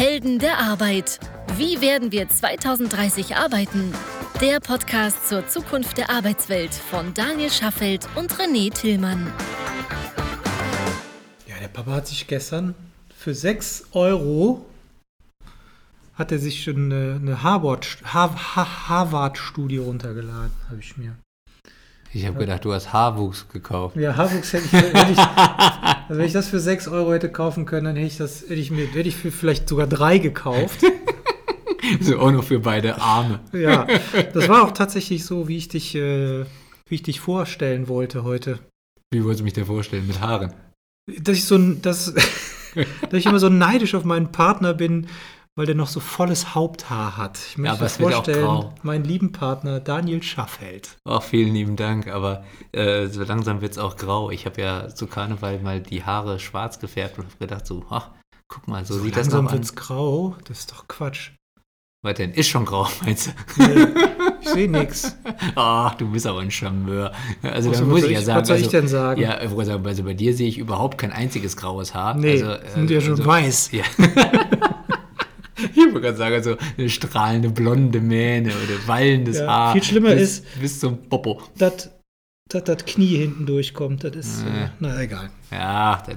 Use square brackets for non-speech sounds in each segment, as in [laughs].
Helden der Arbeit. Wie werden wir 2030 arbeiten? Der Podcast zur Zukunft der Arbeitswelt von Daniel Schaffelt und René Tillmann. Ja, der Papa hat sich gestern für 6 Euro hat er sich schon eine, eine Harvard-Studie Harvard runtergeladen, habe ich mir. Ich habe gedacht, du hast Haarwuchs gekauft. Ja, Haarwuchs hätte ich, hätte ich also wenn ich das für 6 Euro hätte kaufen können, dann hätte ich das, hätte ich mir, hätte ich für vielleicht sogar drei gekauft. [laughs] so auch noch für beide Arme. ja, das war auch tatsächlich so, wie ich dich, äh, wie ich dich vorstellen wollte heute. Wie wolltest du mich denn vorstellen? Mit Haaren? Dass ich so ein, dass, [laughs] dass ich immer so neidisch auf meinen Partner bin, weil der noch so volles Haupthaar hat. Ich möchte aber mir es wird auch vorstellen, grau. meinen lieben Partner Daniel Schaffeld. Ach, vielen lieben Dank, aber äh, so langsam wird es auch grau. Ich habe ja zu Karneval mal die Haare schwarz gefärbt und habe gedacht so, ach, guck mal, so, sieht das langsam noch an. wird's grau. Das ist doch Quatsch. Was denn? Ist schon grau, [laughs] meinst du? Nee, ich sehe nix. Ach, [laughs] du bist aber ein Charmeur. Also da muss ich ja sagen. was soll ich also, denn sagen? Ja, ich wollte sagen, also bei dir sehe ich überhaupt kein einziges graues Haar. Nee, also, äh, sind ja schon also, weiß. Ja. [laughs] [laughs] ich wollte gerade sagen, also eine strahlende blonde Mähne oder wallendes Ja, Haar. viel schlimmer bis, ist- Bis zum Popo. dass das Knie hinten durchkommt, das ist, äh, Äh. na egal. Ja, das,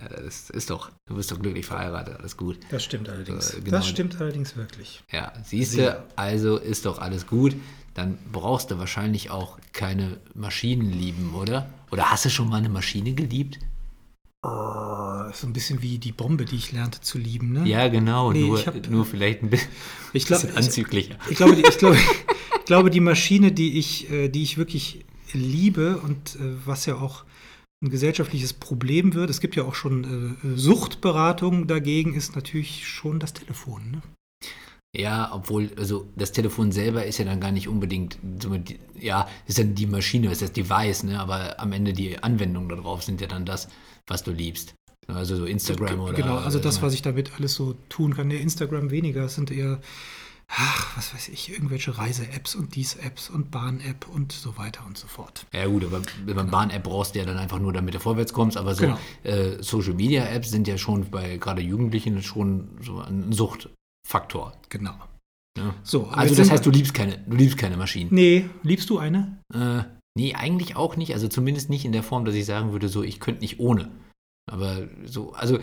ja, das ist doch, du bist doch glücklich verheiratet, alles gut. Das stimmt allerdings. Äh, genau. Das stimmt allerdings wirklich. Ja, siehst du, also ist doch alles gut. Dann brauchst du wahrscheinlich auch keine Maschinen lieben, oder? Oder hast du schon mal eine Maschine geliebt? Oh, so ein bisschen wie die Bombe, die ich lernte zu lieben, ne? Ja, genau, Nee, nur, ich hab- nur vielleicht ein bi- [laughs] ich glaube, bisschen ich, anzüglicher. ich, glaube, die, ich, glaube, ich glaube, die Maschine, die ich, äh, die ich wirklich liebe und äh, was ja auch ein gesellschaftliches Problem wird, es gibt ja auch schon äh, Suchtberatung dagegen, ist natürlich schon das Telefon. Ne? Ja, obwohl, also das Telefon selber ist ja dann gar nicht unbedingt, ja, ist dann die Maschine, ist das Device, ne? aber am Ende die Anwendungen darauf sind ja dann das, was du liebst. Also so Instagram oder. Genau, also das, äh, was ich damit alles so tun kann. Der Instagram weniger, es sind eher, ach, was weiß ich, irgendwelche Reise-Apps und dies-Apps und Bahn-App und so weiter und so fort. Ja gut, aber beim Bahn-App brauchst du ja dann einfach nur, damit du vorwärts kommst. Aber so Genau. äh, Social-Media-Apps sind ja schon bei gerade Jugendlichen schon so ein Suchtfaktor. Genau. Ne? So, Also das heißt, du liebst keine, du liebst keine Maschinen. Nee, liebst du eine? Äh, nee, eigentlich auch nicht. Also zumindest nicht in der Form, dass ich sagen würde, so, ich könnte nicht ohne. Aber so, also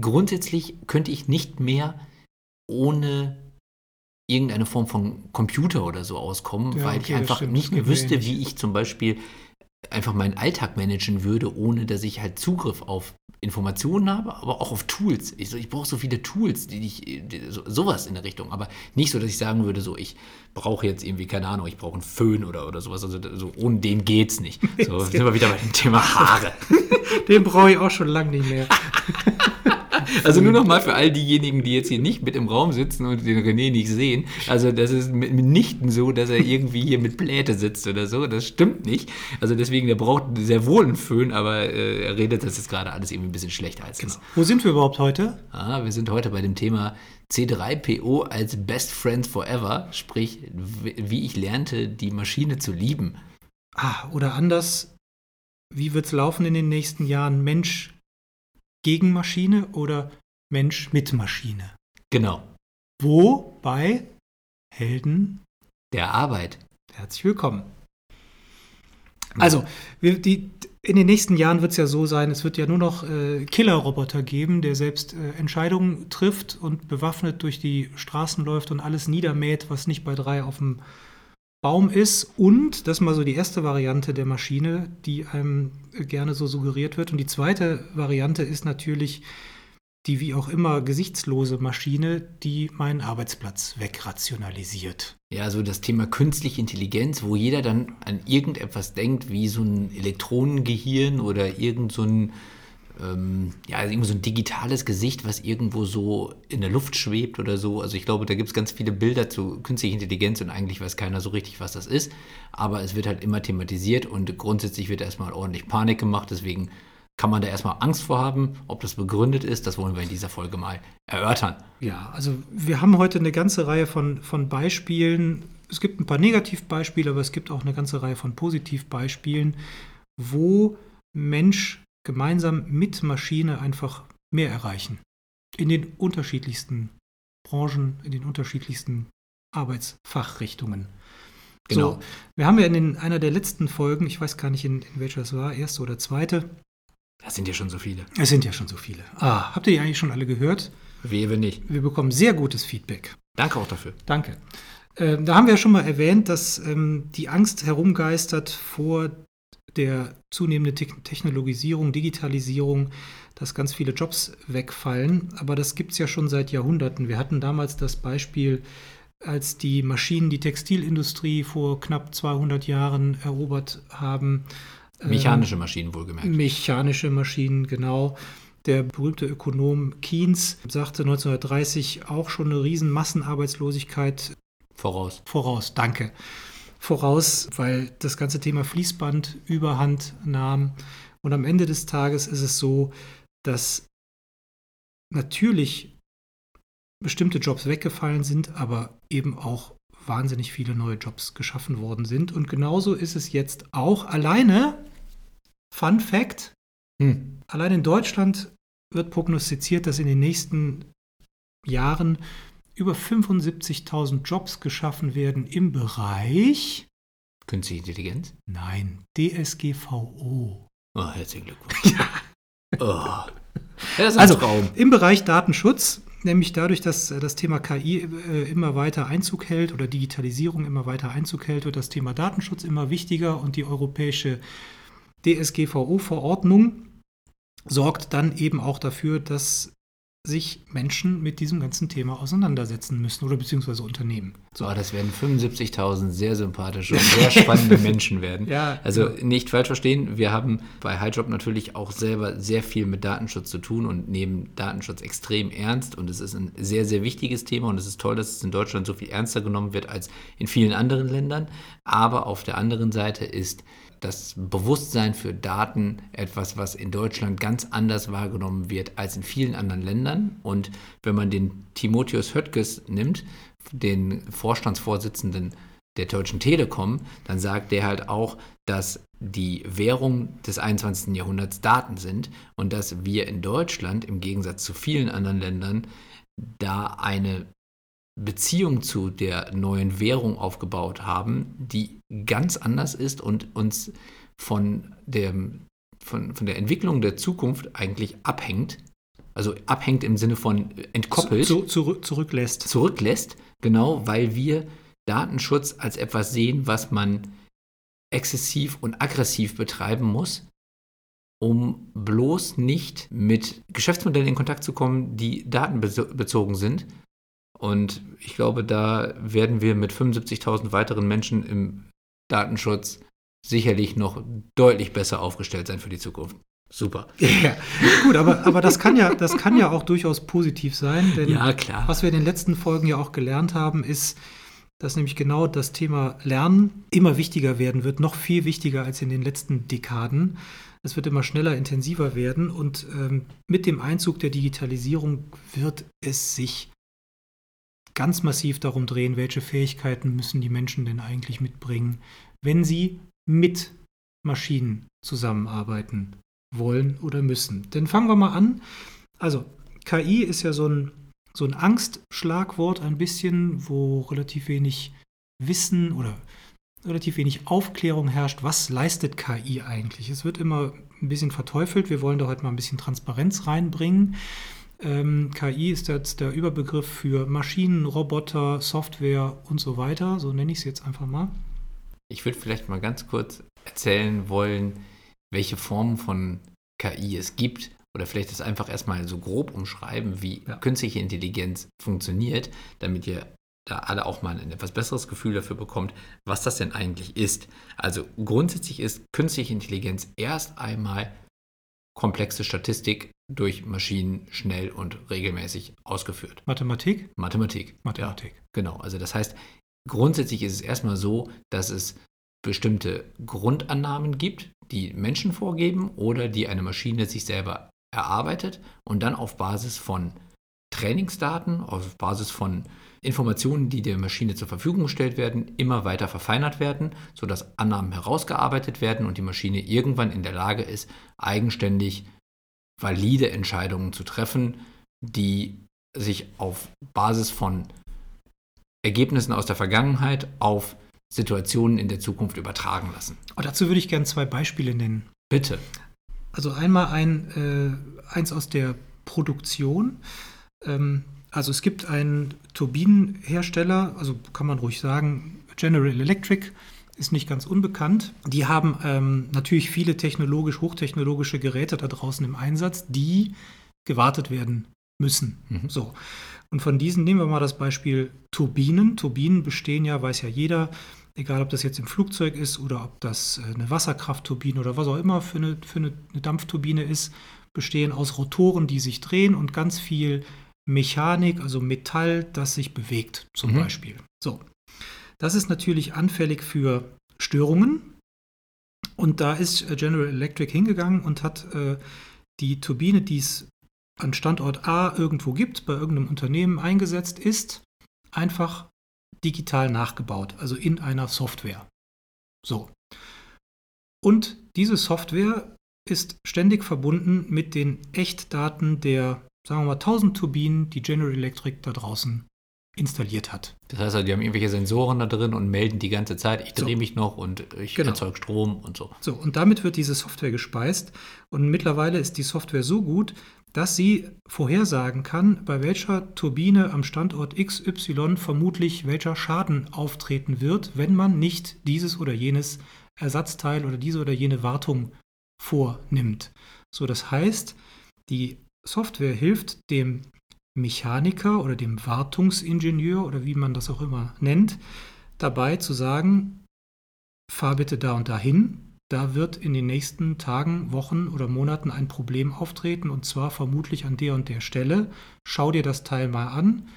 grundsätzlich könnte ich nicht mehr ohne irgendeine Form von Computer oder so auskommen, Ja, weil okay, ich einfach nicht mehr wüsste, wie ich zum Beispiel einfach meinen Alltag managen würde, ohne dass ich halt Zugriff auf Informationen habe, aber auch auf Tools. Ich, so, ich brauche so viele Tools, die ich, die, so, sowas in der Richtung, aber nicht so, dass ich sagen würde, so, ich brauche jetzt irgendwie, keine Ahnung, ich brauche einen Föhn oder, oder sowas, also so, ohne den geht's nicht. So, [laughs] sind wir wieder bei dem Thema Haare. Den brauche ich auch schon lange nicht mehr. [laughs] [laughs] Also nur noch mal für all diejenigen, die jetzt hier nicht mit im Raum sitzen und den René nicht sehen. Also das ist mit- mitnichten so, dass er irgendwie hier mit Pläte sitzt oder so. Das stimmt nicht. Also deswegen, der braucht sehr wohl einen Föhn, aber äh, er redet das jetzt gerade alles irgendwie ein bisschen schlechter als es. Wo sind wir überhaupt heute? Ah, wir sind heute bei dem Thema C3PO als Best Friends Forever, sprich, wie ich lernte, die Maschine zu lieben. Ah, oder anders, wie wird es laufen in den nächsten Jahren? Mensch gegen Maschine oder Mensch mit Maschine? Genau, Wo? Bei Helden. der Arbeit. Herzlich willkommen. Also, wir, die, in den nächsten Jahren wird es ja so sein, es wird ja nur noch äh, Killerroboter geben, der selbst äh, Entscheidungen trifft und bewaffnet durch die Straßen läuft und alles niedermäht, was nicht bei drei auf dem Baum ist. Und das ist mal so die erste Variante der Maschine, die einem gerne so suggeriert wird. Und die zweite Variante ist natürlich die wie auch immer gesichtslose Maschine, die meinen Arbeitsplatz wegrationalisiert. Ja, so das Thema künstliche Intelligenz, wo jeder dann an irgendetwas denkt, wie so ein Elektronengehirn oder irgend so ein, ähm, ja, also irgendwie so ein digitales Gesicht, was irgendwo so in der Luft schwebt oder so. Also ich glaube, da gibt es ganz viele Bilder zu künstlicher Intelligenz und eigentlich weiß keiner so richtig, was das ist. Aber es wird halt immer thematisiert und grundsätzlich wird erstmal ordentlich Panik gemacht. Deswegen kann man da erstmal Angst vor haben. Ob das begründet ist, das wollen wir in dieser Folge mal erörtern. Ja, also wir haben heute eine ganze Reihe von, von Beispielen. Es gibt ein paar Negativbeispiele, aber es gibt auch eine ganze Reihe von Positivbeispielen, wo Mensch gemeinsam mit Maschine einfach mehr erreichen. in den unterschiedlichsten Branchen, in den unterschiedlichsten Arbeitsfachrichtungen. Genau. So, wir haben ja in den, einer der letzten Folgen, ich weiß gar nicht, in, in welcher es war, erste oder zweite. Das sind ja schon so viele. Es sind ja schon so viele. Ah, habt ihr die eigentlich schon alle gehört? Wehe nicht. Wir bekommen sehr gutes Feedback. Danke auch dafür. Danke. Ähm, da haben wir ja schon mal erwähnt, dass ähm, die Angst herumgeistert vor der zunehmenden Te Technologisierung, Digitalisierung, dass ganz viele Jobs wegfallen. Aber das gibt es ja schon seit Jahrhunderten. Wir hatten damals das Beispiel, als die Maschinen die Textilindustrie vor knapp 200 Jahren erobert haben. Mechanische Maschinen wohlgemerkt. Mechanische Maschinen, genau. Der berühmte Ökonom Keynes sagte 1930 auch schon eine riesen Massenarbeitslosigkeit voraus. Voraus, danke. Voraus, weil das ganze Thema Fließband überhand nahm. Und am Ende des Tages ist es so, dass natürlich bestimmte Jobs weggefallen sind, aber eben auch wahnsinnig viele neue Jobs geschaffen worden sind. Und genauso ist es jetzt auch alleine, Fun Fact, hm. allein in Deutschland wird prognostiziert, dass in den nächsten Jahren über 75.000 Jobs geschaffen werden im Bereich Künstliche Intelligenz? Nein, DSGVO. Oh, herzlichen Glückwunsch. [laughs] ja. Oh. Ja, also Traum. im Bereich Datenschutz, nämlich dadurch, dass das Thema KI äh, immer weiter Einzug hält oder Digitalisierung immer weiter Einzug hält, wird das Thema Datenschutz immer wichtiger und die europäische DSGVO-Verordnung sorgt dann eben auch dafür, dass sich Menschen mit diesem ganzen Thema auseinandersetzen müssen oder beziehungsweise Unternehmen. So, das werden 75.000 sehr sympathische und sehr spannende [laughs] Menschen werden. Ja, also nicht falsch verstehen, wir haben bei HighJob natürlich auch selber sehr viel mit Datenschutz zu tun und nehmen Datenschutz extrem ernst und es ist ein sehr, sehr wichtiges Thema und es ist toll, dass es in Deutschland so viel ernster genommen wird als in vielen anderen Ländern. Aber auf der anderen Seite ist das Bewusstsein für Daten etwas, was in Deutschland ganz anders wahrgenommen wird als in vielen anderen Ländern. Und wenn man den Timotheus Höttges nimmt, den Vorstandsvorsitzenden der Deutschen Telekom, dann sagt der halt auch, dass die Währung des 21. Jahrhunderts Daten sind und dass wir in Deutschland im Gegensatz zu vielen anderen Ländern da eine Beziehung zu der neuen Währung aufgebaut haben, die ganz anders ist und uns von, dem, von, von der Entwicklung der Zukunft eigentlich abhängt. Also abhängt im Sinne von entkoppelt. Zu, zu, zurücklässt. Zurücklässt, genau, weil wir Datenschutz als etwas sehen, was man exzessiv und aggressiv betreiben muss, um bloß nicht mit Geschäftsmodellen in Kontakt zu kommen, die datenbezogen sind, und ich glaube, da werden wir mit 75.000 weiteren Menschen im Datenschutz sicherlich noch deutlich besser aufgestellt sein für die Zukunft. Super. [laughs] Ja, gut, aber, aber das, kann ja, das kann ja auch durchaus positiv sein, denn ja, klar. was wir in den letzten Folgen ja auch gelernt haben, ist, dass nämlich genau das Thema Lernen immer wichtiger werden wird, noch viel wichtiger als in den letzten Dekaden. Es wird immer schneller, intensiver werden und ähm, mit dem Einzug der Digitalisierung wird es sich ganz massiv darum drehen, welche Fähigkeiten müssen die Menschen denn eigentlich mitbringen, wenn sie mit Maschinen zusammenarbeiten wollen oder müssen. Denn fangen wir mal an. Also KI ist ja so ein, so ein Angstschlagwort ein bisschen, wo relativ wenig Wissen oder relativ wenig Aufklärung herrscht. Was leistet KI eigentlich? Es wird immer ein bisschen verteufelt. Wir wollen da heute mal ein bisschen Transparenz reinbringen. Ähm, KI ist jetzt der Überbegriff für Maschinen, Roboter, Software und so weiter. So nenne ich es jetzt einfach mal. Ich würde vielleicht mal ganz kurz erzählen wollen, welche Formen von KI es gibt. Oder vielleicht das einfach erstmal so grob umschreiben, wie ja. künstliche Intelligenz funktioniert, damit ihr da alle auch mal ein etwas besseres Gefühl dafür bekommt, was das denn eigentlich ist. Also grundsätzlich ist künstliche Intelligenz erst einmal komplexe Statistik durch Maschinen schnell und regelmäßig ausgeführt. Mathematik? Mathematik. Mathematik. Ja, genau. Also das heißt, grundsätzlich ist es erstmal so, dass es bestimmte Grundannahmen gibt, die Menschen vorgeben oder die eine Maschine sich selber erarbeitet und dann auf Basis von Trainingsdaten, auf Basis von Informationen, die der Maschine zur Verfügung gestellt werden, immer weiter verfeinert werden, sodass Annahmen herausgearbeitet werden und die Maschine irgendwann in der Lage ist, eigenständig valide Entscheidungen zu treffen, die sich auf Basis von Ergebnissen aus der Vergangenheit auf Situationen in der Zukunft übertragen lassen. Und dazu würde ich gerne zwei Beispiele nennen. Bitte. Also einmal ein, äh, eins aus der Produktion. Ähm, also es gibt einen Turbinenhersteller, also kann man ruhig sagen, General Electric ist nicht ganz unbekannt. Die haben ähm, natürlich viele technologisch, hochtechnologische Geräte da draußen im Einsatz, die gewartet werden müssen. Mhm. So. Und von diesen nehmen wir mal das Beispiel Turbinen. Turbinen bestehen ja, weiß ja jeder, egal ob das jetzt im Flugzeug ist oder ob das äh, eine Wasserkraftturbine oder was auch immer für eine, für eine, eine Dampfturbine ist, bestehen aus Rotoren, die sich drehen und ganz viel Mechanik, also Metall, das sich bewegt, zum mhm. Beispiel. So. Das ist natürlich anfällig für Störungen. Und da ist äh, General Electric hingegangen und hat äh, die Turbine, die es an Standort A irgendwo gibt, bei irgendeinem Unternehmen eingesetzt ist, einfach digital nachgebaut, also in einer Software. So. Und diese Software ist ständig verbunden mit den Echtdaten der, sagen wir mal, 1000 Turbinen, die General Electric da draußen installiert hat. Das heißt, also, die haben irgendwelche Sensoren da drin und melden die ganze Zeit, ich drehe so. mich noch und ich genau. erzeuge Strom und so. So, und damit wird diese Software gespeist. Und mittlerweile ist die Software so gut, dass sie vorhersagen kann, bei welcher Turbine am Standort XY vermutlich welcher Schaden auftreten wird, wenn man nicht dieses oder jenes Ersatzteil oder diese oder jene Wartung vornimmt. So, das heißt, die Software hilft dem Mechaniker oder dem Wartungsingenieur oder wie man das auch immer nennt, dabei zu sagen, fahr bitte da und dahin. Da wird in den nächsten Tagen, Wochen oder Monaten ein Problem auftreten und zwar vermutlich an der und der Stelle. Schau dir das Teil mal an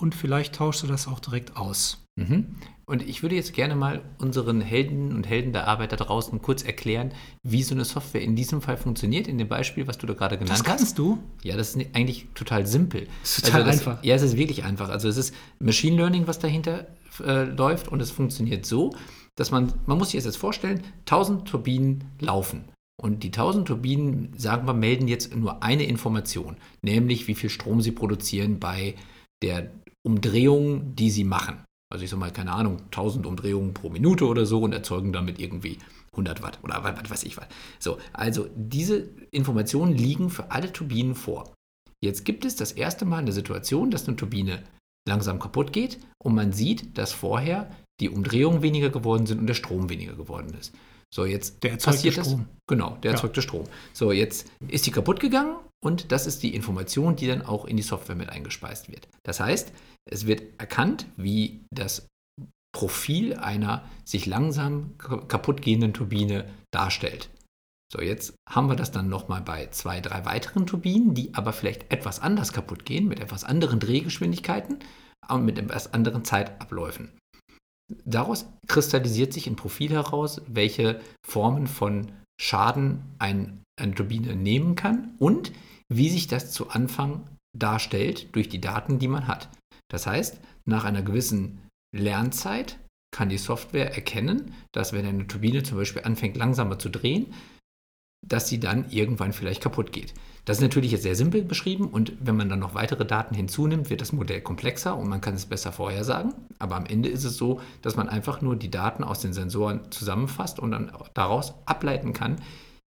und vielleicht tauschst du das auch direkt aus. Mhm. Und ich würde jetzt gerne mal unseren Helden und Helden der Arbeit da draußen kurz erklären, wie so eine Software in diesem Fall funktioniert, in dem Beispiel, was du da gerade genannt hast. Das kannst du? Ja, das ist eigentlich total simpel. Das ist total also das, einfach. Ja, es ist wirklich einfach. Also es ist Machine Learning, was dahinter äh, läuft und es funktioniert so, dass man, man muss sich jetzt vorstellen, 1000 Turbinen laufen. Und die 1000 Turbinen, sagen wir, melden jetzt nur eine Information, nämlich wie viel Strom sie produzieren bei der Umdrehung, die sie machen also ich sag mal, keine Ahnung, 1000 Umdrehungen pro Minute oder so und erzeugen damit irgendwie 100 Watt oder was weiß ich was. So, also diese Informationen liegen für alle Turbinen vor. Jetzt gibt es das erste Mal eine Situation, dass eine Turbine langsam kaputt geht und man sieht, dass vorher die Umdrehungen weniger geworden sind und der Strom weniger geworden ist. So, jetzt der passiert Strom. Das. Genau, der erzeugte ja. Strom. So, jetzt ist die kaputt gegangen und das ist die Information, die dann auch in die Software mit eingespeist wird. Das heißt, es wird erkannt, wie das Profil einer sich langsam kaputt gehenden Turbine darstellt. So, jetzt haben wir das dann nochmal bei zwei, drei weiteren Turbinen, die aber vielleicht etwas anders kaputt gehen, mit etwas anderen Drehgeschwindigkeiten und mit etwas anderen Zeitabläufen. Daraus kristallisiert sich ein Profil heraus, welche Formen von Schaden ein, eine Turbine nehmen kann und wie sich das zu Anfang darstellt durch die Daten, die man hat. Das heißt, nach einer gewissen Lernzeit kann die Software erkennen, dass wenn eine Turbine zum Beispiel anfängt langsamer zu drehen, dass sie dann irgendwann vielleicht kaputt geht. Das ist natürlich jetzt sehr simpel beschrieben und wenn man dann noch weitere Daten hinzunimmt, wird das Modell komplexer und man kann es besser vorhersagen. Aber am Ende ist es so, dass man einfach nur die Daten aus den Sensoren zusammenfasst und dann daraus ableiten kann,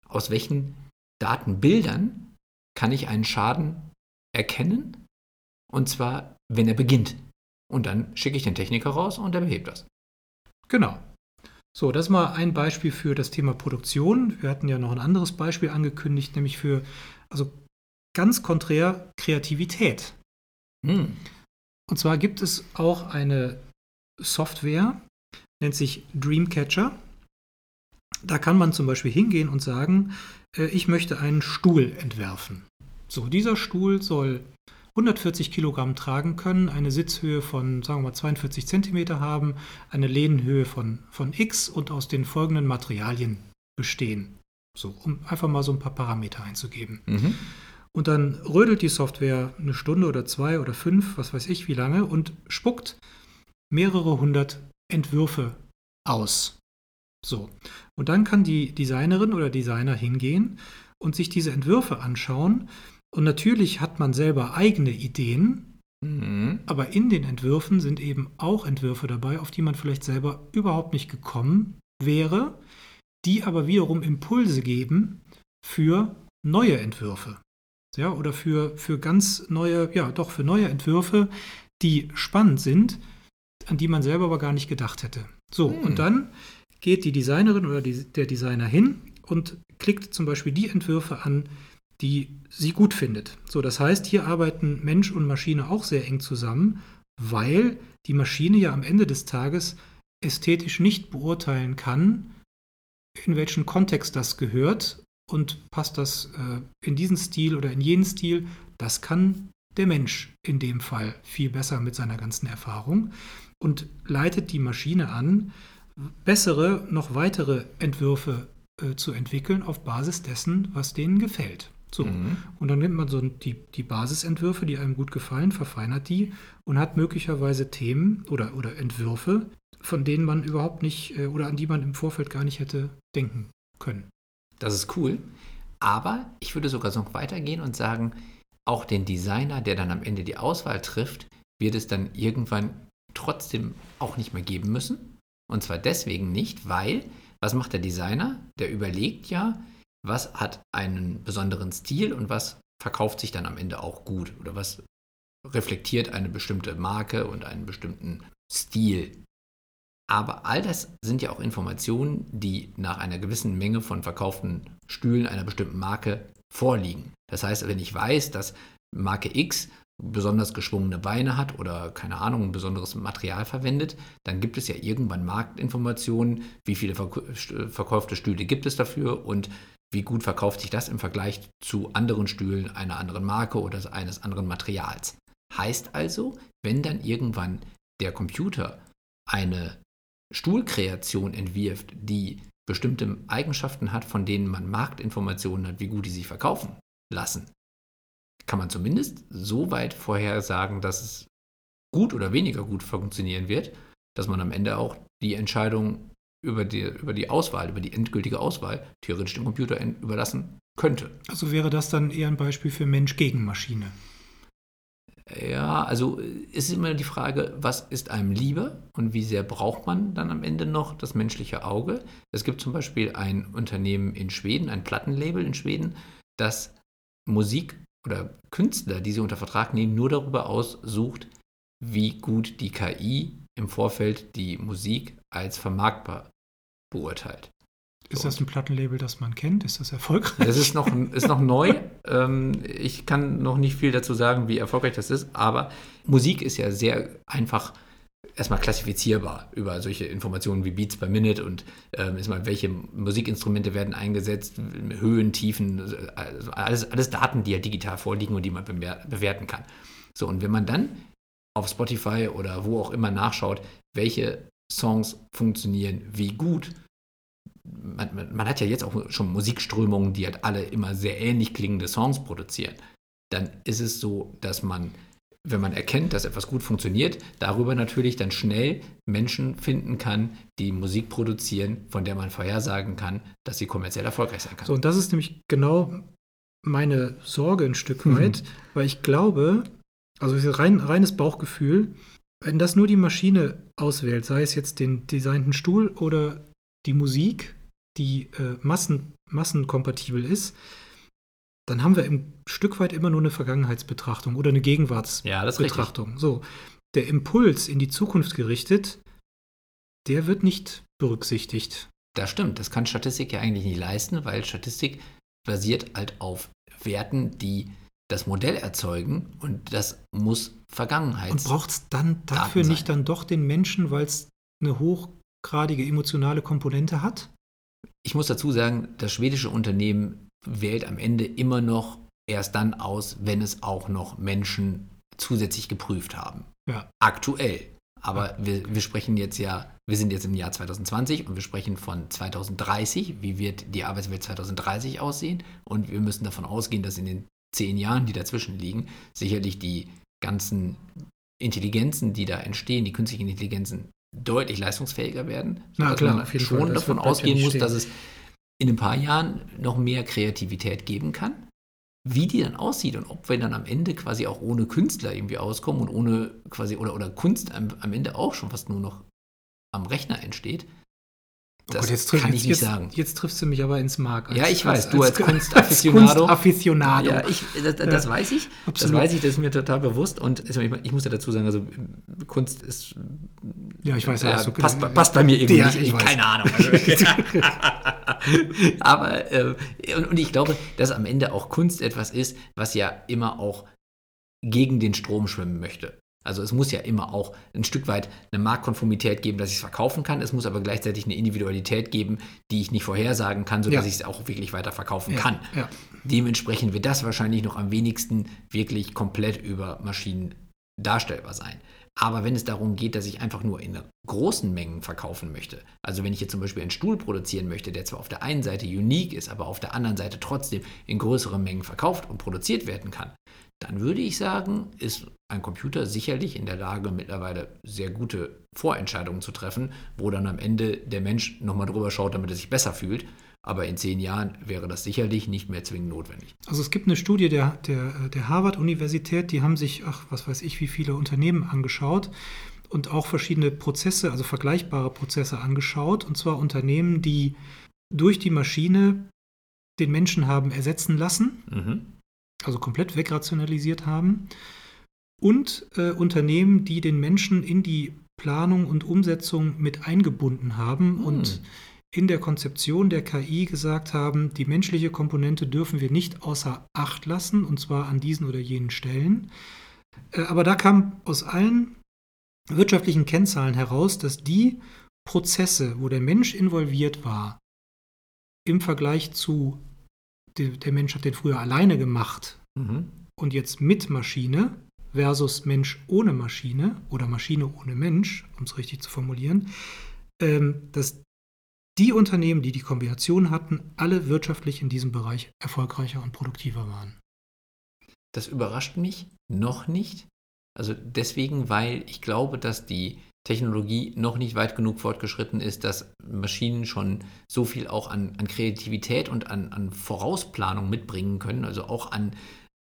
aus welchen Datenbildern kann ich einen Schaden erkennen. Und zwar, wenn er beginnt. Und dann schicke ich den Techniker raus und er behebt das. Genau. So, das ist mal ein Beispiel für das Thema Produktion. Wir hatten ja noch ein anderes Beispiel angekündigt, nämlich für, also ganz konträr, Kreativität. Hm. Und zwar gibt es auch eine Software, nennt sich Dreamcatcher. Da kann man zum Beispiel hingehen und sagen, äh, ich möchte einen Stuhl entwerfen. So, dieser Stuhl soll 140 Kilogramm tragen können, eine Sitzhöhe von, sagen wir mal, 42 Zentimeter haben, eine Lehnenhöhe von, von x und aus den folgenden Materialien bestehen. So, um einfach mal so ein paar Parameter einzugeben. Mhm. Und dann rödelt die Software eine Stunde oder zwei oder fünf, was weiß ich wie lange, und spuckt mehrere hundert Entwürfe aus. So. Und dann kann die Designerin oder Designer hingehen und sich diese Entwürfe anschauen Und natürlich hat man selber eigene Ideen, Mhm. aber in den Entwürfen sind eben auch Entwürfe dabei, auf die man vielleicht selber überhaupt nicht gekommen wäre, die aber wiederum Impulse geben für neue Entwürfe. Ja, oder für, für ganz neue, ja, doch für neue Entwürfe, die spannend sind, an die man selber aber gar nicht gedacht hätte. So, Hm. und dann geht die Designerin oder die, der Designer hin und klickt zum Beispiel die Entwürfe an, die sie gut findet. So, das heißt, hier arbeiten Mensch und Maschine auch sehr eng zusammen, weil die Maschine ja am Ende des Tages ästhetisch nicht beurteilen kann, in welchen Kontext das gehört und passt das äh, in diesen Stil oder in jenen Stil. Das kann der Mensch in dem Fall viel besser mit seiner ganzen Erfahrung und leitet die Maschine an, bessere, noch weitere Entwürfe äh, zu entwickeln auf Basis dessen, was denen gefällt. So. Mhm. Und dann nimmt man so die, die Basisentwürfe, die einem gut gefallen, verfeinert die und hat möglicherweise Themen oder, oder Entwürfe, von denen man überhaupt nicht äh, oder an die man im Vorfeld gar nicht hätte denken können. Das ist cool. Aber ich würde sogar noch weitergehen und sagen, auch den Designer, der dann am Ende die Auswahl trifft, wird es dann irgendwann trotzdem auch nicht mehr geben müssen. Und zwar deswegen nicht, weil, was macht der Designer? Der überlegt ja, was hat einen besonderen Stil und was verkauft sich dann am Ende auch gut oder was reflektiert eine bestimmte Marke und einen bestimmten Stil. Aber all das sind ja auch Informationen, die nach einer gewissen Menge von verkauften Stühlen einer bestimmten Marke vorliegen. Das heißt, wenn ich weiß, dass Marke X besonders geschwungene Beine hat oder keine Ahnung, ein besonderes Material verwendet, dann gibt es ja irgendwann Marktinformationen, wie viele verk- verkaufte Stühle gibt es dafür und wie gut verkauft sich das im Vergleich zu anderen Stühlen einer anderen Marke oder eines anderen Materials. Heißt also, wenn dann irgendwann der Computer eine Stuhlkreation entwirft, die bestimmte Eigenschaften hat, von denen man Marktinformationen hat, wie gut die sich verkaufen lassen, kann man zumindest so weit vorhersagen, dass es gut oder weniger gut funktionieren wird, dass man am Ende auch die Entscheidung über die, über die Auswahl, über die endgültige Auswahl theoretisch dem Computer en- überlassen könnte. Also wäre das dann eher ein Beispiel für Mensch gegen Maschine. Ja, also äh, es ist immer die Frage, was ist einem lieber und wie sehr braucht man dann am Ende noch das menschliche Auge? Es gibt zum Beispiel ein Unternehmen in Schweden, ein Plattenlabel in Schweden, das Musik oder Künstler, die sie unter Vertrag nehmen, nur darüber aussucht, wie gut die KI im Vorfeld die Musik als vermarktbar beurteilt. Ist das ein Plattenlabel, das man kennt? Ist das erfolgreich? Das ist noch, [laughs] ist noch neu. Ähm, ich kann noch nicht viel dazu sagen, wie erfolgreich das ist, aber Musik ist ja sehr einfach erstmal klassifizierbar über solche Informationen wie Beats per Minute und ähm, ist mal, welche Musikinstrumente werden eingesetzt, Höhen, Tiefen, also alles, alles Daten, die ja digital vorliegen und die man bewerten kann. So, und wenn man dann auf Spotify oder wo auch immer nachschaut, welche Songs funktionieren wie gut, man, man, man hat ja jetzt auch schon Musikströmungen, die halt alle immer sehr ähnlich klingende Songs produzieren. Dann ist es so, dass man, wenn man erkennt, dass etwas gut funktioniert, darüber natürlich dann schnell Menschen finden kann, die Musik produzieren, von der man vorhersagen kann, dass sie kommerziell erfolgreich sein kann. So, und das ist nämlich genau meine Sorge ein Stück Mhm. weit, weil ich glaube, also rein, reines Bauchgefühl, wenn das nur die Maschine auswählt, sei es jetzt den designten Stuhl oder die Musik, die äh, Massen, massenkompatibel ist, dann haben wir im Stück weit immer nur eine Vergangenheitsbetrachtung oder eine Gegenwartsbetrachtung. ja. So, der Impuls in die Zukunft gerichtet, der wird nicht berücksichtigt. Das stimmt, das kann Statistik ja eigentlich nicht leisten, weil Statistik basiert halt auf Werten, die das Modell erzeugen und das muss Vergangenheit Und braucht es dann dafür nicht sein. dann doch den Menschen, weil es eine hochgradige emotionale Komponente hat? Ich muss dazu sagen, das schwedische Unternehmen wählt am Ende immer noch erst dann aus, wenn es auch noch Menschen zusätzlich geprüft haben. Ja. Aktuell. Aber wir, wir sprechen jetzt ja, wir sind jetzt im Jahr 2020 und wir sprechen von 2030. Wie wird die Arbeitswelt 2030 aussehen? Und wir müssen davon ausgehen, dass in den zehn Jahren, die dazwischen liegen, sicherlich die ganzen Intelligenzen, die da entstehen, die künstlichen Intelligenzen, deutlich leistungsfähiger werden. Na klar, man schon Fall. Davon ausgehen muss, stehen. dass es in ein paar Jahren noch mehr Kreativität geben kann. wie die dann aussieht und ob wir dann am Ende quasi auch ohne Künstler irgendwie auskommen und ohne quasi, oder, oder Kunst am, am Ende auch schon fast nur noch am Rechner entsteht, Oh das Gott, jetzt triff- kann ich nicht jetzt, sagen. Jetzt triffst du mich aber ins Mark. Ja, ich weiß, du als als Kunstafficionado. Kunstafficionado. Ja, ich, das, das Ja, weiß ich. Das absolut. weiß ich, das ist mir total bewusst. Und ich, muss ja dazu sagen, also Kunst ist. Ja, ich weiß, ja, hast du- passt, passt bei mir irgendwie Ja, nicht. ich Ich, keine Ahnung. Also, [laughs] Aber äh, und ich glaube, dass am Ende auch Kunst etwas ist, was ja immer auch gegen den Strom schwimmen möchte. Also es muss ja immer auch ein Stück weit eine Marktkonformität geben, dass ich es verkaufen kann. Es muss aber gleichzeitig eine Individualität geben, die ich nicht vorhersagen kann, sodass Ja. ich es auch wirklich weiter verkaufen Ja, kann. ja. Dementsprechend wird das wahrscheinlich noch am wenigsten wirklich komplett über Maschinen darstellbar sein. Aber wenn es darum geht, dass ich einfach nur in großen Mengen verkaufen möchte, also wenn ich jetzt zum Beispiel einen Stuhl produzieren möchte, der zwar auf der einen Seite unique ist, aber auf der anderen Seite trotzdem in größeren Mengen verkauft und produziert werden kann, dann würde ich sagen, ist ein Computer sicherlich in der Lage, mittlerweile sehr gute Vorentscheidungen zu treffen, wo dann am Ende der Mensch nochmal drüber schaut, damit er sich besser fühlt. Aber in zehn Jahren wäre das sicherlich nicht mehr zwingend notwendig. Also es gibt eine Studie der, der, der Harvard-Universität, die haben sich, ach, was weiß ich, wie viele Unternehmen angeschaut und auch verschiedene Prozesse, also vergleichbare Prozesse angeschaut. Und zwar Unternehmen, die durch die Maschine den Menschen haben ersetzen lassen, Mhm. Also komplett wegrationalisiert haben. Und äh, Unternehmen, die den Menschen in die Planung und Umsetzung mit eingebunden haben Hm. und in der Konzeption der KI gesagt haben, die menschliche Komponente dürfen wir nicht außer Acht lassen, und zwar an diesen oder jenen Stellen. Äh, Aber da kam aus allen wirtschaftlichen Kennzahlen heraus, dass die Prozesse, wo der Mensch involviert war, im Vergleich zu, der der Mensch hat den früher alleine gemacht Mhm. und jetzt mit Maschine versus Mensch ohne Maschine oder Maschine ohne Mensch, um es richtig zu formulieren, ähm, dass die Unternehmen, die die Kombination hatten, alle wirtschaftlich in diesem Bereich erfolgreicher und produktiver waren. Das überrascht mich noch nicht. Also deswegen, weil ich glaube, dass die Technologie noch nicht weit genug fortgeschritten ist, dass Maschinen schon so viel auch an, an Kreativität und an, an Vorausplanung mitbringen können, also auch an,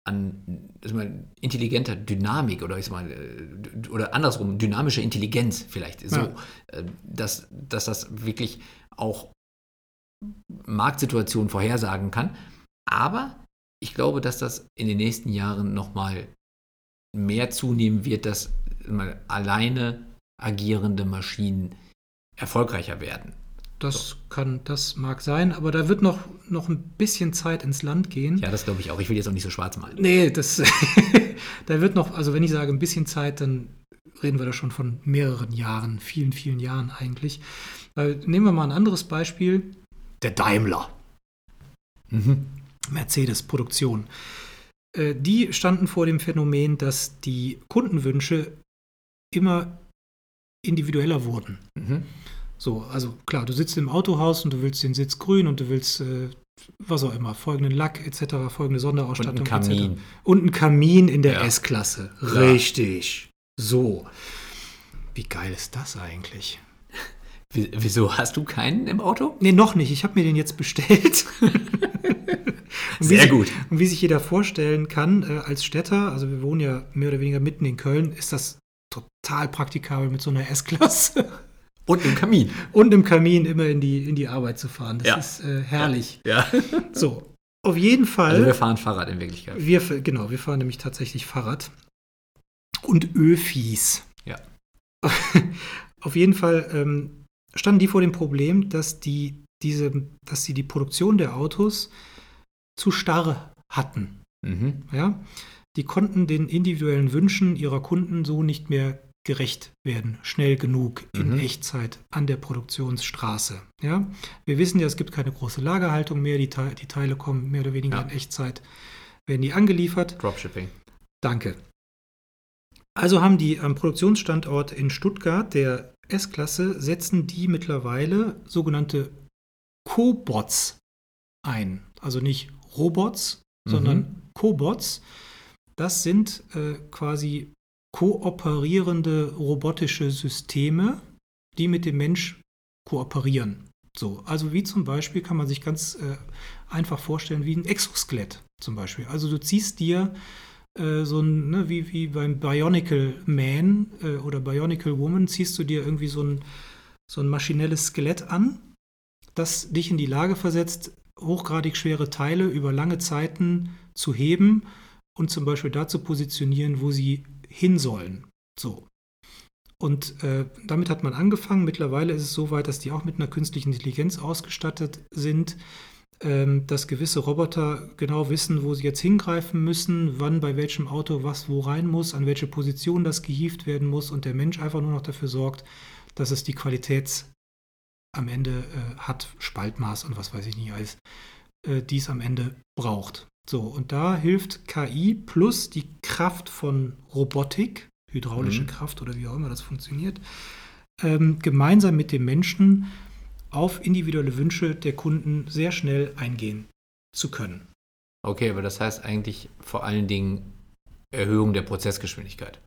an mal, intelligenter Dynamik oder ich sag mal, äh, oder andersrum, dynamische Intelligenz vielleicht so, Ja. äh, dass, dass das wirklich auch Marktsituationen vorhersagen kann. Aber ich glaube, dass das in den nächsten Jahren nochmal mehr zunehmen wird, dass mal alleine agierende Maschinen erfolgreicher werden. Das kann, das mag sein, aber da wird noch, noch ein bisschen Zeit ins Land gehen. Ja, das glaube ich auch. Ich will jetzt auch nicht so schwarz malen. Nee, das, [laughs] da wird noch, also wenn ich sage ein bisschen Zeit, dann reden wir da schon von mehreren Jahren, vielen, vielen Jahren eigentlich. Weil, nehmen wir mal ein anderes Beispiel. Der Daimler. Mhm. Mercedes-Produktion. Äh, Die standen vor dem Phänomen, dass die Kundenwünsche immer individueller wurden. Mhm. So, also klar, du sitzt im Autohaus und du willst den Sitz grün und du willst äh, was auch immer, folgenden Lack etc., folgende Und Sonderausstattung ein Kamin. etc. Und ein Kamin in der Ja. S-Klasse. Ja. Richtig. So. Wie geil ist das eigentlich? Wie- Wieso hast du keinen im Auto? Nee, noch nicht. Ich habe mir den jetzt bestellt. [laughs] Und Sehr sich- gut. Und wie sich jeder vorstellen kann, äh, als Städter, also wir wohnen ja mehr oder weniger mitten in Köln, ist das total praktikabel mit so einer S-Klasse Und ein Kamin. und im Kamin immer in die, in die Arbeit zu fahren. Das Ja. ist äh, herrlich. Ja. [laughs] So, auf jeden Fall. Also wir fahren Fahrrad in Wirklichkeit. Wir, genau, wir fahren nämlich tatsächlich Fahrrad. Und Öfis. Ja. [laughs] Auf jeden Fall ähm, standen die vor dem Problem, dass die, diese, dass sie die Produktion der Autos zu starr hatten. Mhm. Ja? Die konnten den individuellen Wünschen ihrer Kunden so nicht mehr gerecht werden, schnell genug in Mhm. Echtzeit an der Produktionsstraße. Ja? Wir wissen ja, es gibt keine große Lagerhaltung mehr, die, Te die Teile kommen mehr oder weniger Ja. in Echtzeit, werden die angeliefert. Dropshipping. Danke. Also haben die am Produktionsstandort in Stuttgart der S-Klasse, setzen die mittlerweile sogenannte Cobots ein. Also nicht Robots, Mhm. sondern Cobots. Das sind äh, quasi kooperierende robotische Systeme, die mit dem Mensch kooperieren. So, also wie zum Beispiel kann man sich ganz äh, einfach vorstellen, wie ein Exoskelett zum Beispiel. Also du ziehst dir äh, so ein, ne, wie, wie beim Bionicle Man äh, oder Bionicle Woman, ziehst du dir irgendwie so ein, so ein maschinelles Skelett an, das dich in die Lage versetzt, hochgradig schwere Teile über lange Zeiten zu heben und zum Beispiel da zu positionieren, wo sie hin sollen. So. Und äh, damit hat man angefangen. Mittlerweile ist es so weit, dass die auch mit einer künstlichen Intelligenz ausgestattet sind, ähm, dass gewisse Roboter genau wissen, wo sie jetzt hingreifen müssen, wann bei welchem Auto was wo rein muss, an welche Position das gehievt werden muss und der Mensch einfach nur noch dafür sorgt, dass es die Qualität am Ende äh, hat, Spaltmaß und was weiß ich nicht alles, äh, die es am Ende braucht. So, und da hilft KI plus die Kraft von Robotik, hydraulische mhm. Kraft oder wie auch immer das funktioniert, ähm, gemeinsam mit dem Menschen auf individuelle Wünsche der Kunden sehr schnell eingehen zu können. Okay, aber das heißt eigentlich vor allen Dingen Erhöhung der Prozessgeschwindigkeit.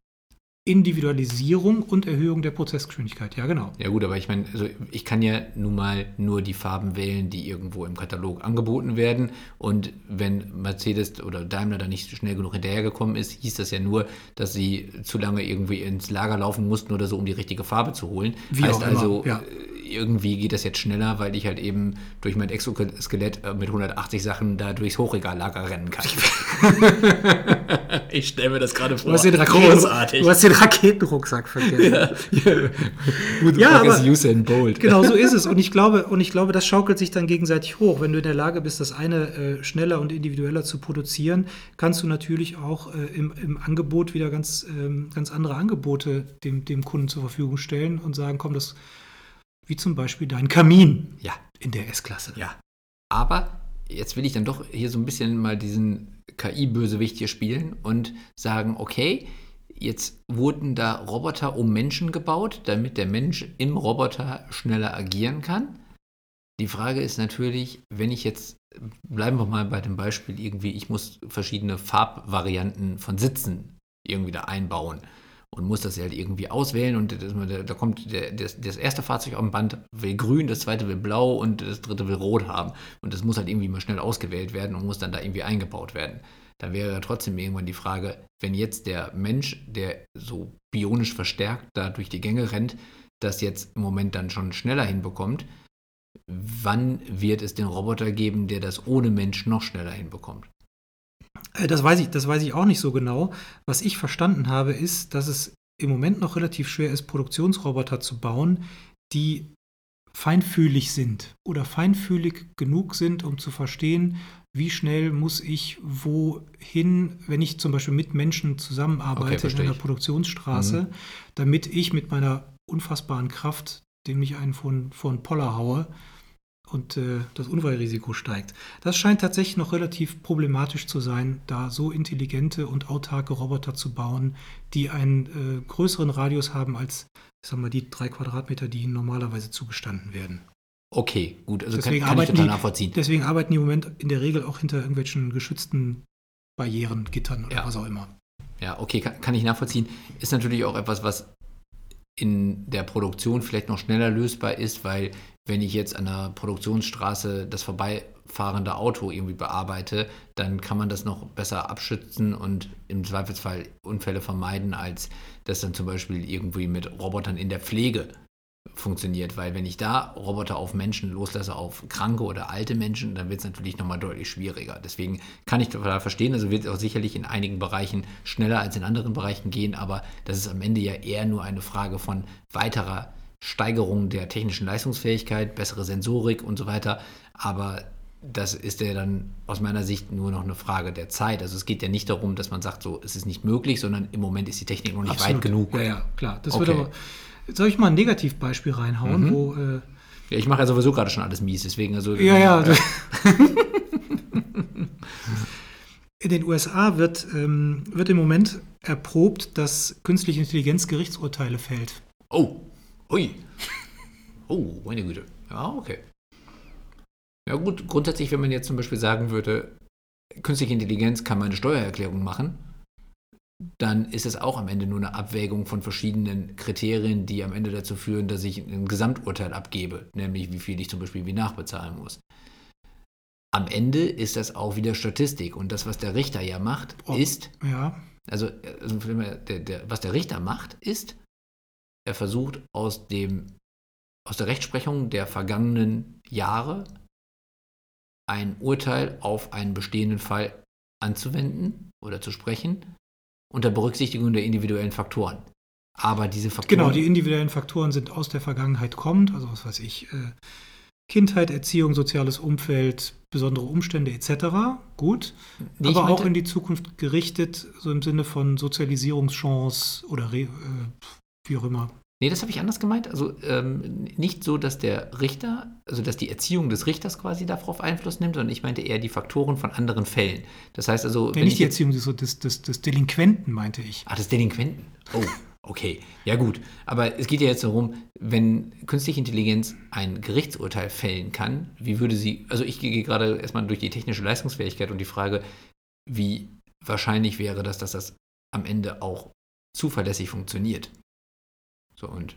Individualisierung und Erhöhung der Prozessgeschwindigkeit, ja genau. Ja gut, aber ich meine, also ich kann ja nun mal nur die Farben wählen, die irgendwo im Katalog angeboten werden. Und wenn Mercedes oder Daimler da nicht schnell genug hinterhergekommen ist, hieß das ja nur, dass sie zu lange irgendwie ins Lager laufen mussten oder so, um die richtige Farbe zu holen. Wie heißt also, ja irgendwie geht das jetzt schneller, weil ich halt eben durch mein Exoskelett äh, mit 180 Sachen da durchs Hochregallager rennen kann. [laughs] ich stelle mir das gerade vor. Du hast den, Raketen, du hast den Raketenrucksack vergessen. Ja, [laughs] ja. ja aber, Usain Bolt. Genau, so ist es. [laughs] Und ich glaube, und ich glaube, das schaukelt sich dann gegenseitig hoch. Wenn du in der Lage bist, das eine äh, schneller und individueller zu produzieren, kannst du natürlich auch äh, im, im, Angebot wieder ganz, ähm, ganz andere Angebote dem, dem Kunden zur Verfügung stellen und sagen, komm, das wie zum Beispiel dein Kamin ja. in der S-Klasse. Ja. Aber jetzt will ich dann doch hier so ein bisschen mal diesen KI-Bösewicht hier spielen und sagen, okay, jetzt wurden da Roboter um Menschen gebaut, damit der Mensch im Roboter schneller agieren kann. Die Frage ist natürlich, wenn ich jetzt, bleiben wir mal bei dem Beispiel irgendwie, ich muss verschiedene Farbvarianten von Sitzen irgendwie da einbauen und muss das halt irgendwie auswählen und das, da kommt der, das, das, erste Fahrzeug auf dem Band will grün, das zweite will blau und das dritte will rot haben und das muss halt irgendwie mal schnell ausgewählt werden und muss dann da irgendwie eingebaut werden. Da wäre ja trotzdem irgendwann die Frage, wenn jetzt der Mensch, der so bionisch verstärkt da durch die Gänge rennt, das jetzt im Moment dann schon schneller hinbekommt, wann wird es den Roboter geben, der das ohne Mensch noch schneller hinbekommt? Äh, das weiß, ich, das weiß ich auch nicht so genau. Was ich verstanden habe, ist, dass es im Moment noch relativ schwer ist, Produktionsroboter zu bauen, die feinfühlig sind oder feinfühlig genug sind, um zu verstehen, wie schnell muss ich wohin, wenn ich zum Beispiel mit Menschen zusammenarbeite okay, in einer Produktionsstraße, mhm. damit ich mit meiner unfassbaren Kraft, dem ich einen von, von Poller haue, und äh, das Unfallrisiko steigt. Das scheint tatsächlich noch relativ problematisch zu sein, da so intelligente und autarke Roboter zu bauen, die einen äh, größeren Radius haben als sagen wir, die drei Quadratmeter, die ihnen normalerweise zugestanden werden. Okay, gut, also deswegen kann, kann ich total die, nachvollziehen. Deswegen arbeiten die im Moment in der Regel auch hinter irgendwelchen geschützten Barrieren, Gittern oder ja. was auch immer. Ja, okay, kann, kann ich nachvollziehen. Ist natürlich auch etwas, was in der Produktion vielleicht noch schneller lösbar ist, weil wenn ich jetzt an der Produktionsstraße das vorbeifahrende Auto irgendwie bearbeite, dann kann man das noch besser abschützen und im Zweifelsfall Unfälle vermeiden, als das dann zum Beispiel irgendwie mit Robotern in der Pflege funktioniert, weil wenn ich da Roboter auf Menschen loslasse, auf kranke oder alte Menschen, dann wird es natürlich nochmal deutlich schwieriger. Deswegen kann ich total verstehen, also wird es auch sicherlich in einigen Bereichen schneller als in anderen Bereichen gehen, aber das ist am Ende ja eher nur eine Frage von weiterer Steigerung der technischen Leistungsfähigkeit, bessere Sensorik und so weiter, aber das ist ja dann aus meiner Sicht nur noch eine Frage der Zeit. Also es geht ja nicht darum, dass man sagt, so es ist nicht möglich, sondern im Moment ist die Technik noch nicht Absolut. weit genug. Ja, ja, klar. Das okay. wird aber soll ich mal ein Negativbeispiel reinhauen, mhm. wo. Äh, ja, ich mache ja sowieso gerade schon alles mies, deswegen also. Ja, ja. ja. [laughs] In den USA wird, ähm, wird im Moment erprobt, dass künstliche Intelligenz Gerichtsurteile fällt. Oh, ui. Oh, meine Güte. Ja, okay. Ja gut, grundsätzlich, wenn man jetzt zum Beispiel sagen würde, künstliche Intelligenz kann meine Steuererklärung machen, dann ist es auch am Ende nur eine Abwägung von verschiedenen Kriterien, die am Ende dazu führen, dass ich ein Gesamturteil abgebe, nämlich wie viel ich zum Beispiel wie nachbezahlen muss. Am Ende ist das auch wieder Statistik und das, was der Richter ja macht, Oh, ist, Ja, also, also der, der, was der Richter macht, ist, er versucht aus dem aus der Rechtsprechung der vergangenen Jahre ein Urteil auf einen bestehenden Fall anzuwenden oder zu sprechen, unter Berücksichtigung der individuellen Faktoren. Aber diese Faktoren. genau, die individuellen Faktoren sind aus der Vergangenheit kommend, also was weiß ich, äh, Kindheit, Erziehung, soziales Umfeld, besondere Umstände etc. Gut, Nee, aber auch meinte- in die Zukunft gerichtet, so im Sinne von Sozialisierungschance oder re, äh, wie auch immer. Nee, das habe ich anders gemeint. Also ähm, nicht so, dass der Richter, also dass die Erziehung des Richters quasi darauf Einfluss nimmt, sondern ich meinte eher die Faktoren von anderen Fällen. Das heißt also, Ja, nicht ich die Erziehung des, des, des, des Delinquenten, meinte ich. Ach, des Delinquenten. Oh, okay. Ja gut. Aber es geht ja jetzt darum, wenn künstliche Intelligenz ein Gerichtsurteil fällen kann, wie würde sie, also ich gehe gerade erstmal durch die technische Leistungsfähigkeit und die Frage, wie wahrscheinlich wäre das, dass das am Ende auch zuverlässig funktioniert. So und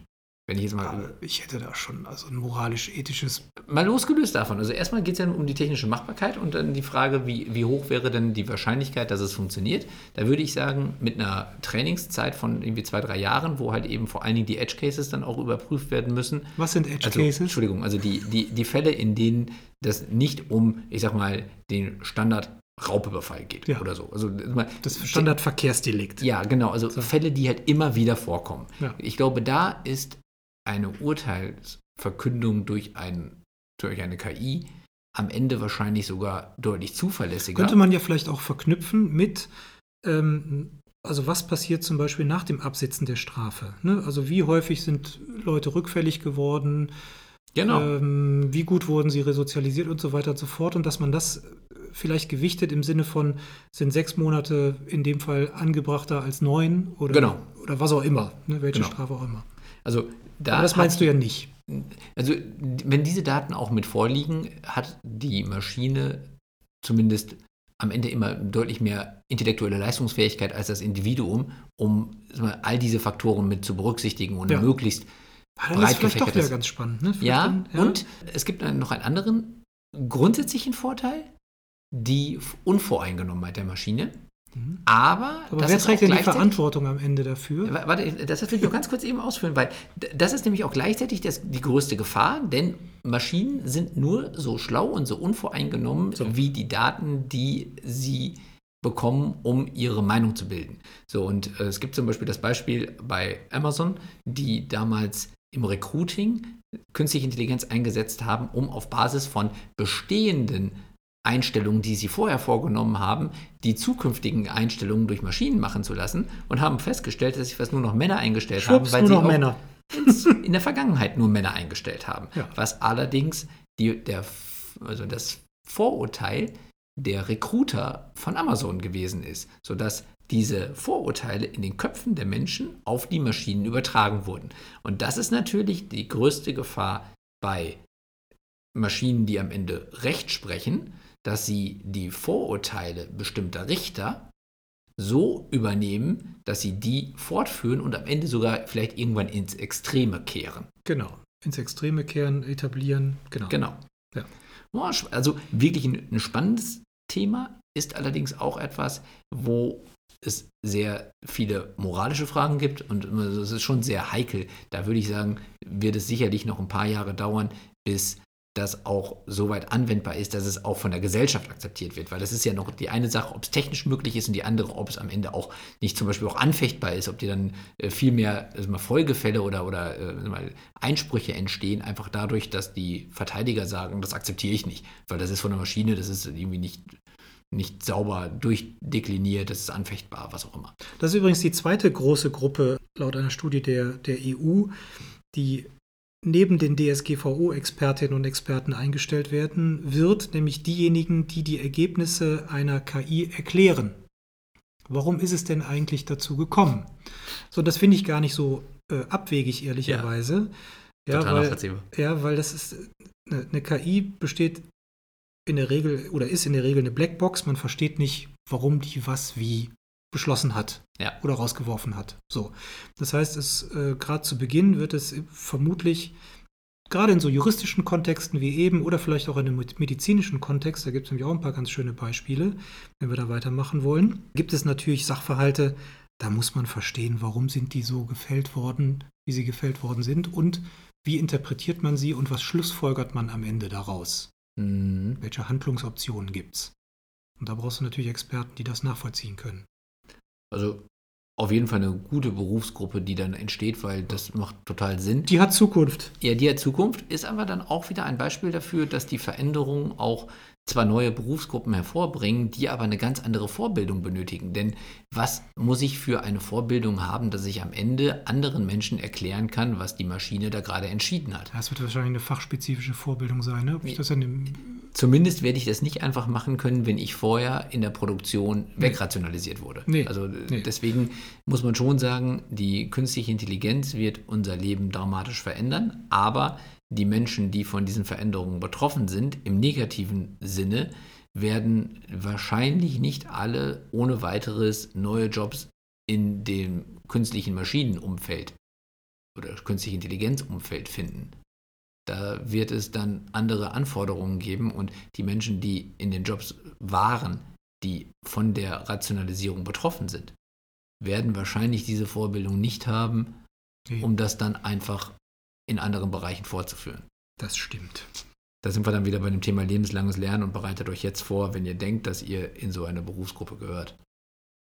wenn ich jetzt mal Aber ich hätte da schon also ein moralisch-ethisches. Mal losgelöst davon. Also erstmal geht es ja um die technische Machbarkeit und dann die Frage, wie, wie hoch wäre denn die Wahrscheinlichkeit, dass es funktioniert. Da würde ich sagen, mit einer Trainingszeit von irgendwie zwei, drei Jahren, wo halt eben vor allen Dingen die Edge Cases dann auch überprüft werden müssen. Was sind Edge Also, Cases? Entschuldigung, also die, die, die Fälle, in denen das nicht um, ich sag mal, den Standard Raubüberfall geht Ja. oder so. Also Das Standardverkehrsdelikt. ja, genau. Also So. Fälle, die halt immer wieder vorkommen. Ja. Ich glaube, da ist eine Urteilsverkündung durch, ein, durch eine KI am Ende wahrscheinlich sogar deutlich zuverlässiger. Könnte man ja vielleicht auch verknüpfen mit, ähm, also was passiert zum Beispiel nach dem Absitzen der Strafe? Ne? Also wie häufig sind Leute rückfällig geworden? Genau. Ähm, wie gut wurden sie resozialisiert und so weiter und so fort. Und dass man das äh, vielleicht gewichtet im Sinne von, sind sechs Monate in dem Fall angebrachter als neun oder, Genau. oder was auch immer, ne? welche Genau. Strafe auch immer. also da Aber das meinst hat, du ja nicht. Also wenn diese Daten auch mit vorliegen, hat die Maschine zumindest am Ende immer deutlich mehr intellektuelle Leistungsfähigkeit als das Individuum, um mal, all diese Faktoren mit zu berücksichtigen und Ja. möglichst Ah, dann ist breit vielleicht doch wieder ganz spannend. Ne? Ja, dann- und es gibt noch einen anderen grundsätzlichen Vorteil, die Unvoreingenommenheit der Maschine. Mhm. Aber, Aber das wer ist trägt denn die Verantwortung am Ende dafür? Wa- Warte, das will ich noch ganz kurz eben ausführen, weil das ist nämlich auch gleichzeitig das, die größte Gefahr, denn Maschinen sind nur so schlau und so unvoreingenommen So. wie die Daten, die sie bekommen, um ihre Meinung zu bilden. So, und äh, es gibt zum Beispiel das Beispiel bei Amazon, die damals im Recruiting künstliche Intelligenz eingesetzt haben, um auf Basis von bestehenden Einstellungen, die sie vorher vorgenommen haben, die zukünftigen Einstellungen durch Maschinen machen zu lassen und haben festgestellt, dass sie fast nur noch Männer eingestellt haben, Schwupps, weil nur sie noch auch Männer. in der Vergangenheit nur Männer eingestellt haben. Ja. Was allerdings die, der, also das Vorurteil der Recruiter von Amazon gewesen ist, sodass diese Vorurteile in den Köpfen der Menschen auf die Maschinen übertragen wurden. Und das ist natürlich die größte Gefahr bei Maschinen, die am Ende Recht sprechen, dass sie die Vorurteile bestimmter Richter so übernehmen, dass sie die fortführen und am Ende sogar vielleicht irgendwann ins Extreme kehren. Genau. Ins Extreme kehren, etablieren. Genau. Genau. Ja. Also wirklich ein, ein spannendes Thema, ist allerdings auch etwas, wo es sehr viele moralische Fragen gibt und es ist schon sehr heikel. Da würde ich sagen, wird es sicherlich noch ein paar Jahre dauern, bis das auch so weit anwendbar ist, dass es auch von der Gesellschaft akzeptiert wird. Weil das ist ja noch die eine Sache, ob es technisch möglich ist und die andere, ob es am Ende auch nicht zum Beispiel auch anfechtbar ist, ob dir dann äh, viel mehr also mal Folgefälle oder, oder äh, mal Einsprüche entstehen, einfach dadurch, dass die Verteidiger sagen, das akzeptiere ich nicht, weil das ist von der Maschine, das ist irgendwie nicht, nicht sauber durchdekliniert, das ist anfechtbar, was auch immer. Das ist übrigens die zweite große Gruppe laut einer Studie der, der EU, die neben den DSGVO-Expertinnen und Experten eingestellt werden wird, nämlich diejenigen, die die Ergebnisse einer KI erklären. Warum ist es denn eigentlich dazu gekommen? So, das finde ich gar nicht so äh, abwegig, ehrlicherweise. Ja, Total weil, ja, weil das ist eine, eine KI besteht in der Regel oder ist in der Regel eine Blackbox. Man versteht nicht, warum die was wie beschlossen hat Ja. oder rausgeworfen hat. So. Das heißt, es äh, gerade zu Beginn wird es vermutlich gerade in so juristischen Kontexten wie eben oder vielleicht auch in einem medizinischen Kontext, da gibt es nämlich auch ein paar ganz schöne Beispiele, wenn wir da weitermachen wollen, gibt es natürlich Sachverhalte, da muss man verstehen, warum sind die so gefällt worden, wie sie gefällt worden sind und wie interpretiert man sie und was schlussfolgert man am Ende daraus. Mhm. Welche Handlungsoptionen gibt es? Und da brauchst du natürlich Experten, die das nachvollziehen können. Also auf jeden Fall eine gute Berufsgruppe, die dann entsteht, weil das macht total Sinn. Die hat Zukunft. Ja, die hat Zukunft ist aber dann auch wieder ein Beispiel dafür, dass die Veränderungen auch zwar neue Berufsgruppen hervorbringen, die aber eine ganz andere Vorbildung benötigen. Denn was muss ich für eine Vorbildung haben, dass ich am Ende anderen Menschen erklären kann, was die Maschine da gerade entschieden hat? Das wird wahrscheinlich eine fachspezifische Vorbildung sein, ne? Ob ich das in dem Zumindest werde ich das nicht einfach machen können, wenn ich vorher in der Produktion wegrationalisiert wurde. Nee. Also äh, Nee. deswegen muss man schon sagen, die künstliche Intelligenz wird unser Leben dramatisch verändern, aber die Menschen, die von diesen Veränderungen betroffen sind, im negativen Sinne, werden wahrscheinlich nicht alle ohne weiteres neue Jobs in dem künstlichen Maschinenumfeld oder künstliche Intelligenzumfeld finden. Da wird es dann andere Anforderungen geben und die Menschen, die in den Jobs waren, die von der Rationalisierung betroffen sind, werden wahrscheinlich diese Vorbildung nicht haben, Nee, um das dann einfach in anderen Bereichen fortzuführen. das stimmt. Da sind wir dann wieder bei dem Thema lebenslanges Lernen und bereitet euch jetzt vor, wenn ihr denkt, dass ihr in so eine Berufsgruppe gehört.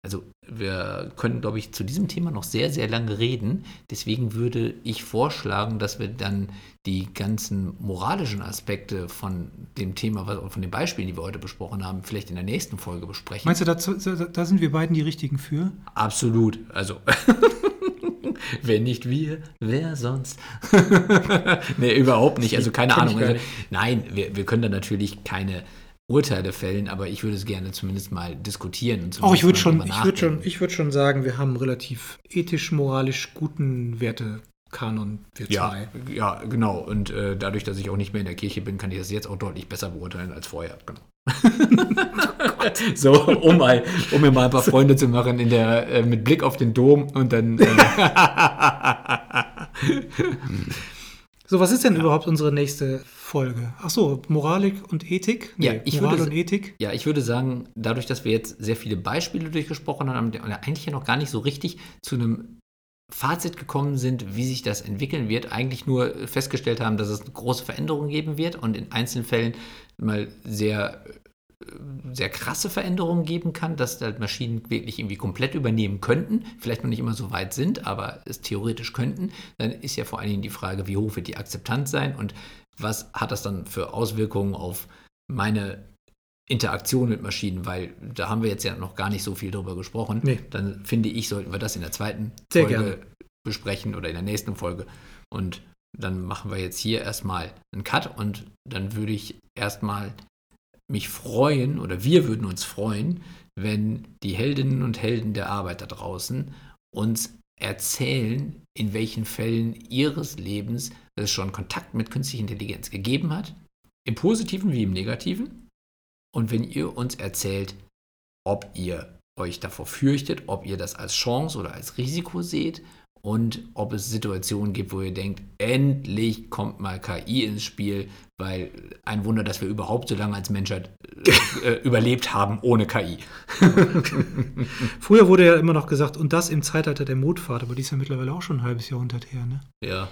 Also wir können, glaube ich, zu diesem Thema noch sehr, sehr lange reden. Deswegen würde ich vorschlagen, dass wir dann die ganzen moralischen Aspekte von dem Thema, von den Beispielen, die wir heute besprochen haben, vielleicht in der nächsten Folge besprechen. Meinst du, dazu, da sind wir beiden die richtigen für? Absolut. Also, [laughs] wenn nicht wir, wer sonst? [laughs] nee, überhaupt nicht. Also, keine Ahnung. Also, nein, wir, wir können da natürlich keine Urteile fällen, aber ich würde es gerne zumindest mal diskutieren. Und Auch Oh, ich würde zumindest schon, ich würde schon, ich würde schon sagen, wir haben relativ ethisch, moralisch guten Wertekanon, wir Ja, zwei. ja, genau. Und äh, dadurch, dass ich auch nicht mehr in der Kirche bin, kann ich das jetzt auch deutlich besser beurteilen als vorher. Genau. [laughs] [laughs] so, um, mal, um mir mal ein paar Freunde zu machen in der, äh, mit Blick auf den Dom und dann. Äh, [laughs] So, was ist denn überhaupt unsere nächste Folge? Ach so, Moralik und Ethik? Ja, ich Moral würde- und Ethik. Ja, ich würde sagen, dadurch, dass wir jetzt sehr viele Beispiele durchgesprochen haben und eigentlich ja noch gar nicht so richtig zu einem Fazit gekommen sind, wie sich das entwickeln wird, eigentlich nur festgestellt haben, dass es eine große Veränderung geben wird und in einzelnen Fällen mal sehr, sehr krasse Veränderungen geben kann, dass halt Maschinen wirklich irgendwie komplett übernehmen könnten, vielleicht noch nicht immer so weit sind, aber es theoretisch könnten, dann ist ja vor allen Dingen die Frage, wie hoch wird die Akzeptanz sein und was hat das dann für Auswirkungen auf meine Interaktion mit Maschinen, weil da haben wir jetzt ja noch gar nicht so viel drüber gesprochen. Nee. Dann finde ich, sollten wir das in der zweiten Sehr Folge gerne. besprechen oder in der nächsten Folge. Und dann machen wir jetzt hier erstmal einen Cut und dann würde ich erstmal mich freuen oder wir würden uns freuen, wenn die Heldinnen und Helden der Arbeit da draußen uns erzählen, in welchen Fällen ihres Lebens es schon Kontakt mit künstlicher Intelligenz gegeben hat, im positiven wie im negativen. Und wenn ihr uns erzählt, ob ihr euch davor fürchtet, ob ihr das als Chance oder als Risiko seht und ob es Situationen gibt, wo ihr denkt, endlich kommt mal KI ins Spiel, weil ein Wunder, dass wir überhaupt so lange als Menschheit äh, äh, überlebt haben ohne KI. [laughs] [laughs] Früher wurde ja immer noch gesagt, und das im Zeitalter der Mondfahrt, aber die ist ja mittlerweile auch schon ein halbes Jahrhundert her, ne? Ja.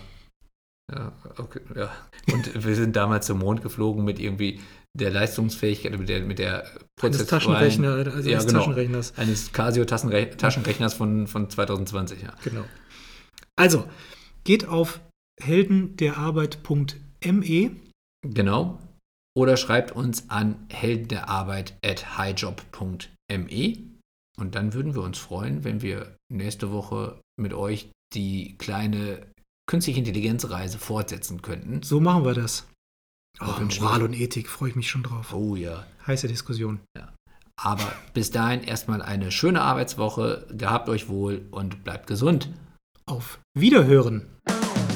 Ja, okay, ja. Und wir sind damals zum Mond geflogen mit irgendwie der Leistungsfähigkeit, mit der, mit der Eines Taschenrechner, also ja, eines genau, Taschenrechners. eines Casio-Taschenrechners von, von 2020, ja. Genau. Also, geht auf heldenderarbeit.me. Genau. Oder schreibt uns an heldenderarbeit at highjob.me und dann würden wir uns freuen, wenn wir nächste Woche mit euch die kleine künstliche Intelligenzreise fortsetzen könnten. So machen wir das. Oh, Moral und Ethik, freue ich mich schon drauf. Oh ja. Heiße Diskussion. Aber bis dahin erstmal eine schöne Arbeitswoche. Gehabt euch wohl und bleibt gesund. Auf Wiederhören.